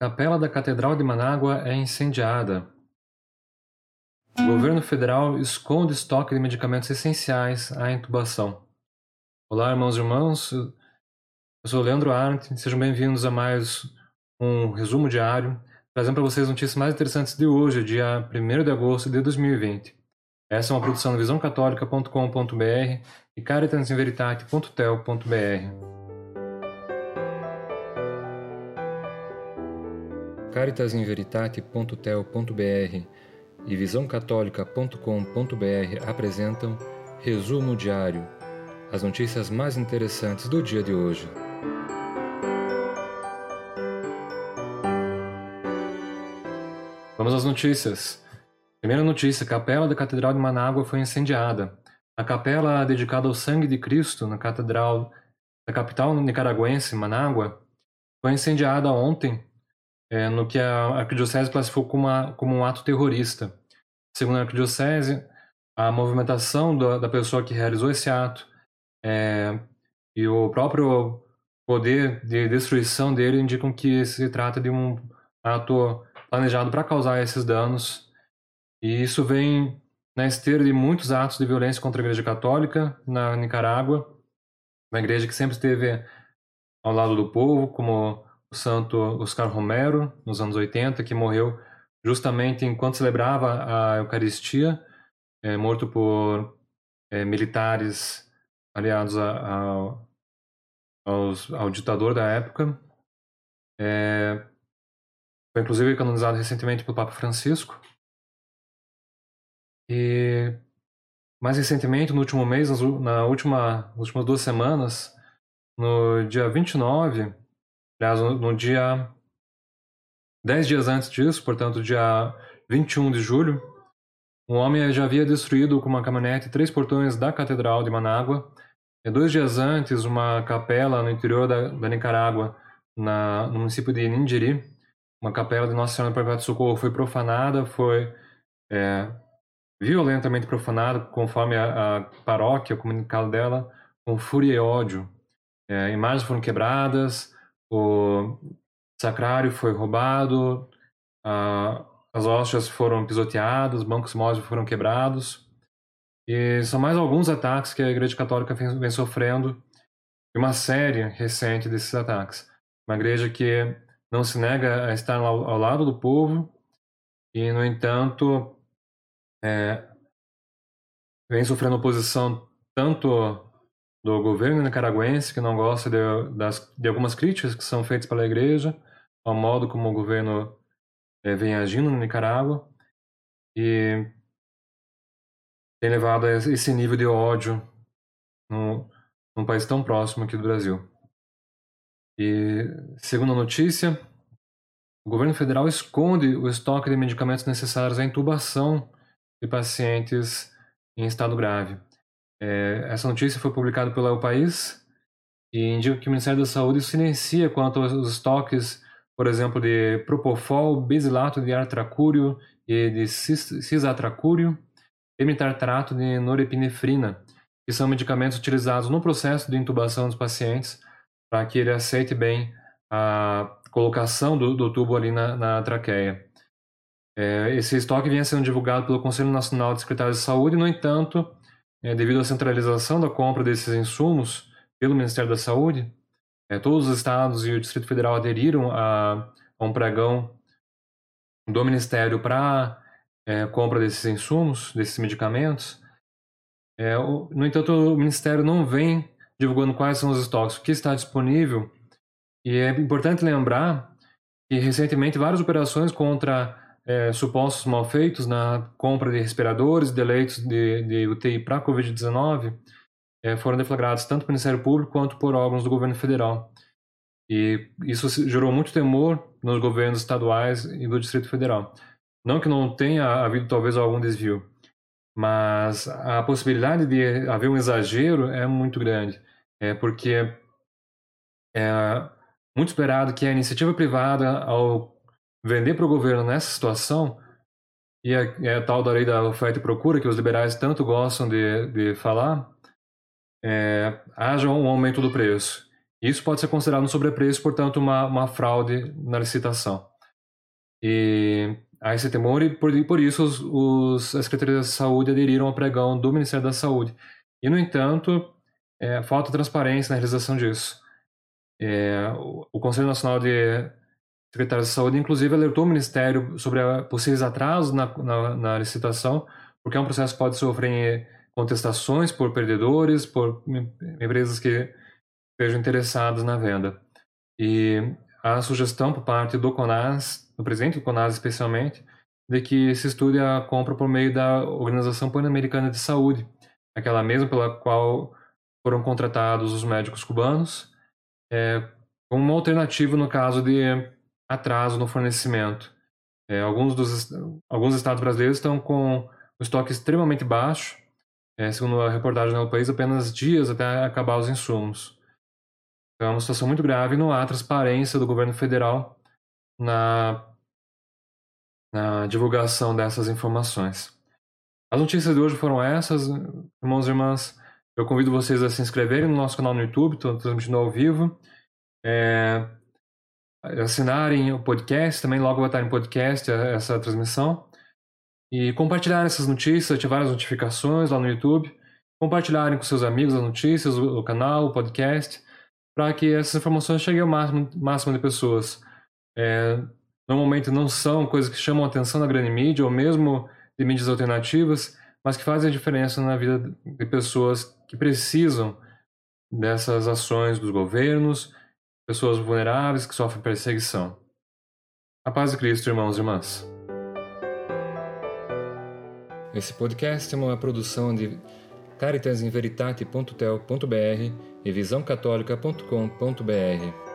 Capela da Catedral de Manágua é incendiada. O governo federal esconde estoque de medicamentos essenciais à intubação. Olá, irmãos e irmãs. Eu sou Leandro Arndt. Sejam bem-vindos a mais um resumo diário, trazendo para vocês notícias mais interessantes de hoje, dia 1 de agosto de 2020. Essa é uma produção da visãocatólica.com.br e caritasinveritate.tel.br. caritasinveritate.tel.br e visãocatólica.com.br apresentam Resumo Diário, as notícias mais interessantes do dia de hoje. Vamos às notícias. Primeira notícia: a capela da Catedral de Manágua foi incendiada. A capela dedicada ao sangue de Cristo na Catedral da capital nicaragüense, Manágua, foi incendiada ontem é, no que a Arquidiocese classificou como, uma, como um ato terrorista. Segundo a Arquidiocese, a movimentação da, da pessoa que realizou esse ato é, e o próprio poder de destruição dele indicam que se trata de um ato planejado para causar esses danos. E isso vem na esteira de muitos atos de violência contra a Igreja Católica na Nicarágua, uma igreja que sempre esteve ao lado do povo, como o santo Oscar Romero, nos anos 80, que morreu justamente enquanto celebrava a Eucaristia, é, morto por é, militares aliados a, a, aos, ao ditador da época. É, foi inclusive canonizado recentemente pelo Papa Francisco. E mais recentemente, no último mês, na última, nas últimas duas semanas, no dia 29 Aliás, no, dia. Dez dias antes disso, portanto, dia 21 de julho, um homem já havia destruído com uma caminhonete três portões da Catedral de Manágua. E dois dias antes, uma capela no interior da, da Nicarágua, na, no município de Nindiri, uma capela de Nossa Senhora do Perpétuo Socorro foi profanada, foi é, violentamente profanada, conforme a, a, paróquia, o comunicado dela, com fúria e ódio. É, imagens foram quebradas, o sacrário foi roubado, as hóstias foram pisoteadas, bancos móveis foram quebrados. E são mais alguns ataques que a Igreja Católica vem sofrendo e uma série recente desses ataques. Uma igreja que não se nega a estar ao, ao lado do povo e, no entanto, é, vem sofrendo oposição tanto do governo nicaragüense, que não gosta de, das, de algumas críticas que são feitas pela igreja, ao modo como o governo é, vem agindo na Nicarágua, e tem levado a esse nível de ódio num, num país tão próximo aqui do Brasil. E, segundo a notícia, o governo federal esconde o estoque de medicamentos necessários à intubação de pacientes em estado grave. É, essa notícia foi publicada pela O País e indica que o Ministério da Saúde silencia quanto aos estoques, por exemplo, de Propofol, bisilato de artracúrio e de cisatracúrio e de norepinefrina, que são medicamentos utilizados no processo de intubação dos pacientes para que ele aceite bem a colocação do, do tubo ali na, na traqueia. É, esse estoque vinha sendo divulgado pelo Conselho Nacional de Secretários de Saúde, no entanto, é, devido à centralização da compra desses insumos pelo Ministério da Saúde, é, todos os estados e o Distrito Federal aderiram a, a um pregão do Ministério para é, compra desses insumos, desses medicamentos. É, o, no entanto, o Ministério não vem divulgando quais são os estoques, o que está disponível. E é importante lembrar que recentemente várias operações contra é, supostos malfeitos na compra de respiradores, de leitos de, de UTI para a Covid-19 é, foram deflagrados tanto pelo Ministério Público quanto por órgãos do governo federal. E isso gerou muito temor nos governos estaduais e do Distrito Federal. Não que não tenha havido talvez algum desvio, mas a possibilidade de haver um exagero é muito grande, é porque é muito esperado que a iniciativa privada, ao vender para o governo nessa situação, e é, é a tal da lei da oferta e procura, que os liberais tanto gostam de, de falar, é, haja um aumento do preço. Isso pode ser considerado um sobrepreço, portanto, uma, uma fraude na licitação. E há esse temor e por, por isso os, os, as secretarias de saúde aderiram ao pregão do Ministério da Saúde. E, no entanto, é, falta transparência na realização disso. É, o, Conselho Nacional de Secretários de Saúde, inclusive, alertou o Ministério sobre possíveis atrasos na, na, na, licitação, porque é um processo que pode sofrer contestações por perdedores, por empresas que estejam interessadas na venda. E a sugestão por parte do CONAS, do presidente do CONAS especialmente, de que se estude a compra por meio da Organização Pan-Americana de Saúde, aquela mesma pela qual foram contratados os médicos cubanos, é, como uma alternativa no caso de atraso no fornecimento. É, alguns, dos, alguns estados brasileiros estão com o estoque extremamente baixo, é, segundo a reportagem do país, apenas dias até acabar os insumos. Então, é uma situação muito grave e não há transparência do governo federal na, na divulgação dessas informações. As notícias de hoje foram essas, irmãos e irmãs. Eu convido vocês a se inscreverem no nosso canal no YouTube, estou transmitindo ao vivo. É, assinarem o podcast, também logo vai estar em podcast essa transmissão. E compartilhar essas notícias, ativar as notificações lá no YouTube. Compartilharem com seus amigos as notícias, o, o canal, o podcast, para que essas informações cheguem ao máximo, máximo de pessoas. É, normalmente não são coisas que chamam a atenção da grande mídia ou mesmo de mídias alternativas, mas que fazem a diferença na vida de pessoas que precisam dessas ações dos governos, pessoas vulneráveis que sofrem perseguição. A paz de Cristo, irmãos e irmãs. Esse podcast é uma produção de caritasinveritate.tel.br e visãocatólica.com.br.